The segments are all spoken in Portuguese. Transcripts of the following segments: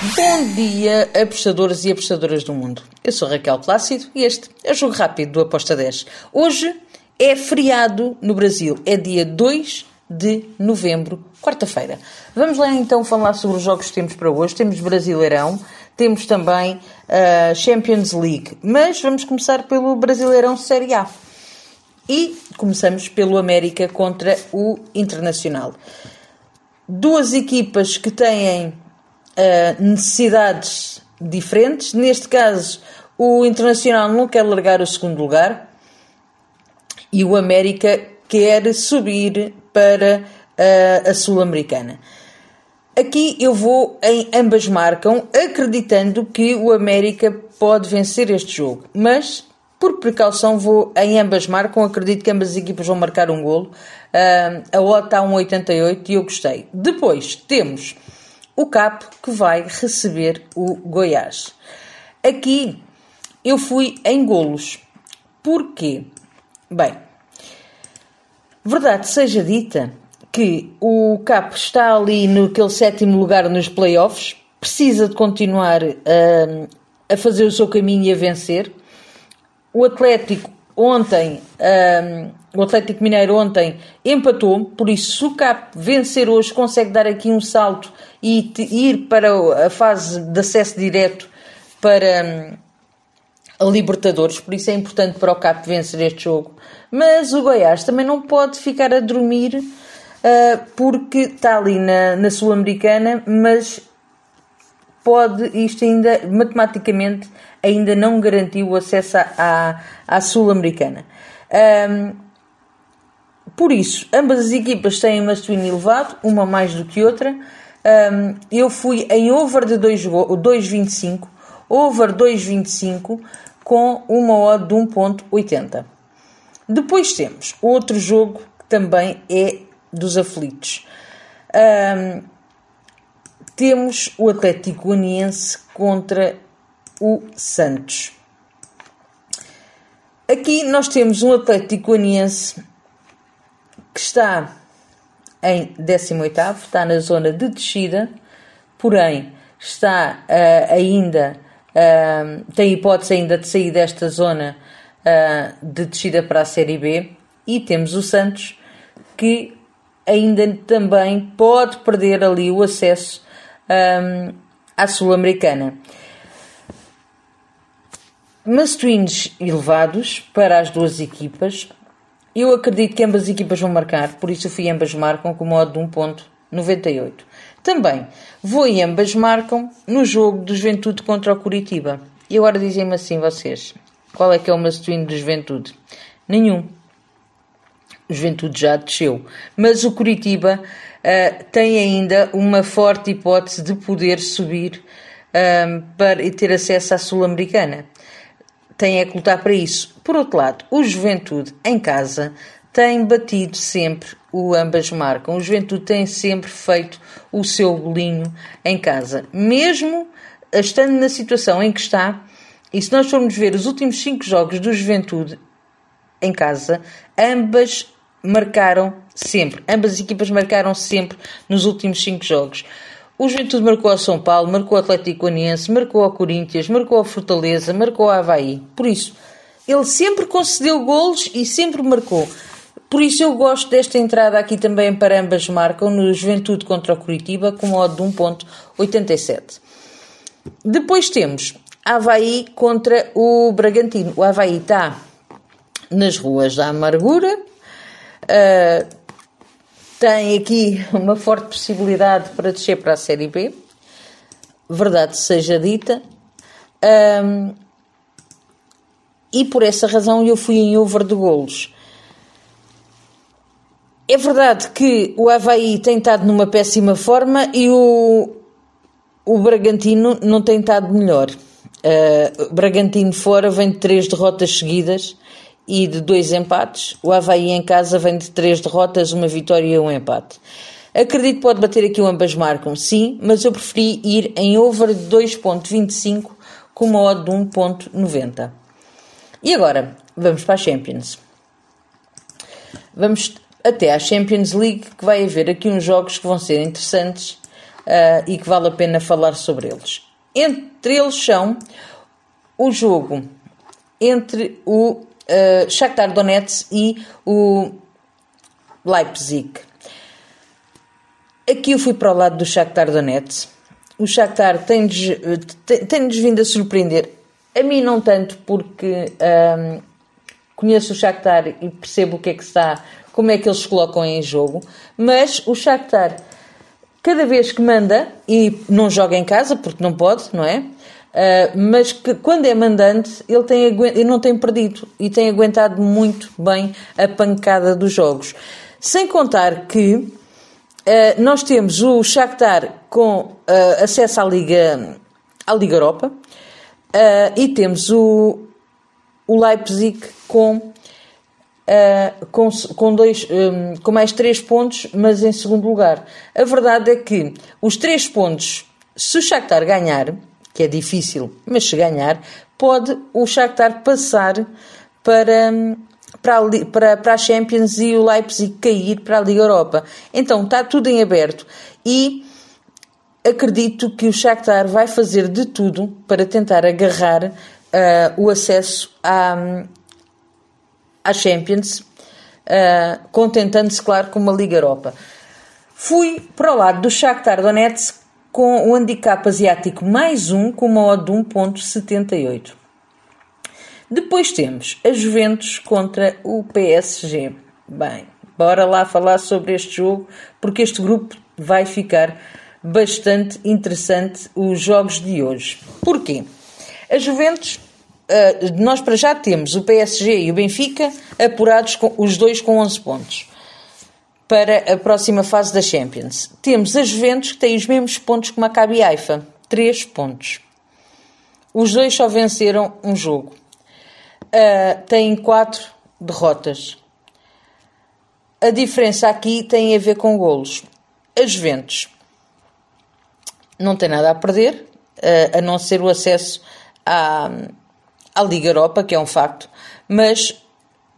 Bom dia, apostadores e apostadoras do mundo. Eu sou Raquel Plácido e este é o Jogo Rápido do Aposta 10. Hoje é feriado no Brasil, é dia 2 de novembro, quarta-feira. Vamos lá então falar sobre os jogos que temos para hoje. Temos Brasileirão, temos também a uh, Champions League, mas vamos começar pelo Brasileirão Série A. E começamos pelo América contra o Internacional. Duas equipas que têm uh, necessidades diferentes. Neste caso, o Internacional não quer largar o segundo lugar e o América quer subir para uh, a Sul-Americana. Aqui eu vou em ambas marcam, acreditando que o América pode vencer este jogo, mas por precaução vou em ambas marcam, acredito que ambas as equipas vão marcar um golo. Uh, a OTA está a 1,88 e eu gostei. Depois temos o Capo que vai receber o Goiás. Aqui eu fui em golos. Porquê? Bem, verdade seja dita que o Capo está ali naquele sétimo lugar nos playoffs, precisa de continuar a, a fazer o seu caminho e a vencer. O Atlético ontem, um, o Atlético Mineiro ontem empatou, por isso se o CAP vencer hoje consegue dar aqui um salto e ir para a fase de acesso direto para um, a Libertadores, por isso é importante para o CAP vencer este jogo. Mas o Goiás também não pode ficar a dormir uh, porque está ali na, na Sul-Americana, mas pode, isto ainda, matematicamente, ainda não garantiu o acesso à, à Sul-Americana. Um, por isso, ambas as equipas têm uma swing elevado, uma mais do que outra. Um, eu fui em over de 2,25, over 2,25 com uma odd de 1,80. Depois temos outro jogo que também é dos aflitos. Um, temos o Atlético Goianiense contra o Santos. Aqui nós temos um Atlético Goianiense que está em 18 está na zona de descida, porém está uh, ainda, uh, tem hipótese ainda de sair desta zona uh, de descida para a Série B, e temos o Santos que ainda também pode perder ali o acesso um, à Sul-Americana. Must-wins elevados para as duas equipas. Eu acredito que ambas as equipas vão marcar, por isso eu fui ambas marcam com modo de 1.98. Também vou e ambas marcam no jogo do Juventude contra o Curitiba. E agora dizem-me assim vocês, qual é que é o must-win do Juventude? Nenhum. O Juventude já desceu. Mas o Curitiba uh, tem ainda uma forte hipótese de poder subir um, para, e ter acesso à Sul-Americana. Tem é que lutar para isso. Por outro lado, o Juventude em casa tem batido sempre o ambas marcam. O Juventude tem sempre feito o seu bolinho em casa. Mesmo estando na situação em que está, e se nós formos ver os últimos cinco jogos do Juventude em casa, ambas marcaram sempre. Ambas as equipas marcaram sempre nos últimos cinco jogos. O Juventude marcou ao São Paulo, marcou ao Atlético Goianiense, marcou ao Corinthians, marcou ao Fortaleza, marcou ao Havaí. Por isso, ele sempre concedeu golos e sempre marcou. Por isso eu gosto desta entrada aqui também para ambas marcam no Juventude contra o Curitiba com modo de 1.87. Depois temos Havaí contra o Bragantino. O Havaí está nas ruas da amargura, Uh, tem aqui uma forte possibilidade para descer para a Série B, verdade seja dita. Um, e por essa razão eu fui em over de golos. É verdade que o Havaí tem estado numa péssima forma e o, o Bragantino não tem estado melhor. Uh, Bragantino fora vem de três derrotas seguidas e de dois empates. O Havaí em casa vem de três derrotas, uma vitória e um empate. Acredito que pode bater aqui o ambas marcam, sim, mas eu preferi ir em over de 2.25 com uma odd de 1.90. E agora, vamos para a Champions. Vamos até à Champions League, que vai haver aqui uns jogos que vão ser interessantes. e que vale a pena falar sobre eles. Entre eles são o jogo entre o uh, Shakhtar Donetsk e o Leipzig. Aqui eu fui para o lado do Shakhtar Donetsk. O Shakhtar tem-nos tem, tem vindo a surpreender. A mim não tanto, porque um, conheço o Shakhtar e percebo o que é que está, como é que eles se colocam em jogo, mas o Shakhtar, cada vez que manda, e não joga em casa, porque não pode, não é? Uh, mas que quando é mandante ele, tem, ele não tem perdido e tem aguentado muito bem a pancada dos jogos. Sem contar que uh, nós temos o Shakhtar com uh, acesso à Liga, à Liga Europa e temos o, o Leipzig com, com, com, dois, um, com mais três pontos, mas em segundo lugar. A verdade é que os três pontos, se o Shakhtar ganhar, que é difícil, mas se ganhar, pode o Shakhtar passar para, para, a, para, para a Champions e o Leipzig cair para a Liga Europa. Então está tudo em aberto e acredito que o Shakhtar vai fazer de tudo para tentar agarrar uh, o acesso à, à Champions, uh, contentando-se, claro, com uma Liga Europa. Fui para o lado do Shakhtar Donetsk com o handicap asiático mais um com uma odd de 1.78. Depois temos a Juventus contra o PSG. Bem, bora lá falar sobre este jogo, porque este grupo vai ficar bastante interessante os jogos de hoje. Porquê? A Juventus, eh, nós para já temos o PSG e o Benfica apurados, com, os dois com 11 pontos para a próxima fase da Champions. Temos a Juventus que tem os mesmos pontos que Maccabi Haifa, 3 pontos. Os dois só venceram um jogo. Uh, têm 4 derrotas. A diferença aqui tem a ver com golos. A Juventus não tem nada a perder, uh, a não ser o acesso à, à Liga Europa, que é um facto, mas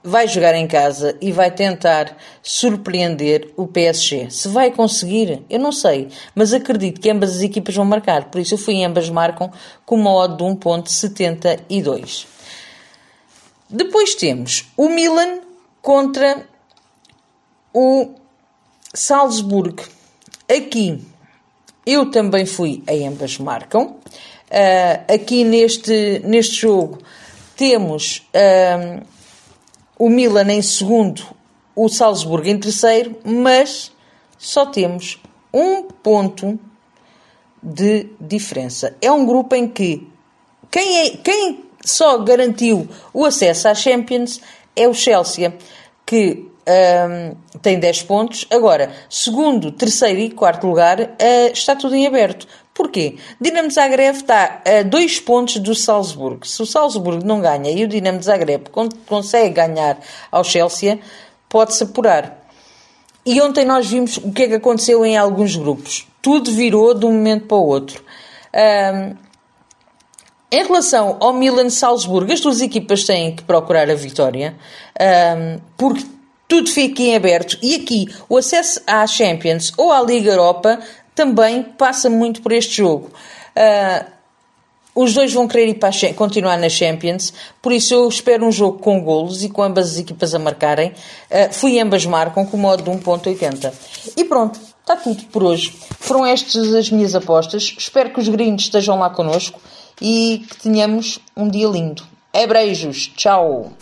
vai jogar em casa e vai tentar surpreender o PSG. Se vai conseguir, eu não sei, mas acredito que ambas as equipas vão marcar, por isso eu fui em ambas marcam com uma odd de 1.72. Depois temos o Milan contra o Salzburg. Aqui eu também fui em ambas marcam. Uh, aqui neste, neste jogo temos uh, o Milan em segundo, o Salzburgo em terceiro, mas só temos um ponto de diferença. É um grupo em que quem, é, quem só garantiu o acesso à Champions é o Chelsea, que um, tem 10 pontos. Agora, segundo, terceiro e quarto lugar, uh, está tudo em aberto. Porquê? Dinamo Zagreb está a dois pontos do Salzburgo. Se o Salzburgo não ganha e o Dinamo Zagreb consegue ganhar ao Chelsea, pode-se apurar. E ontem nós vimos o que é que aconteceu em alguns grupos. Tudo virou de um momento para o outro. Um, em relação ao Milan-Salzburgo, as duas equipas têm que procurar a vitória, um, porque tudo fica em aberto. E aqui, o acesso à Champions ou à Liga Europa também passa muito por este jogo. Uh, os dois vão querer ir para continuar na Champions, por isso eu espero um jogo com golos e com ambas as equipas a marcarem. Uh, fui ambas marcam com modo de 1.80. E pronto, está tudo por hoje. Foram estas as minhas apostas. Espero que os gringos estejam lá connosco e que tenhamos um dia lindo. É beijos. Tchau.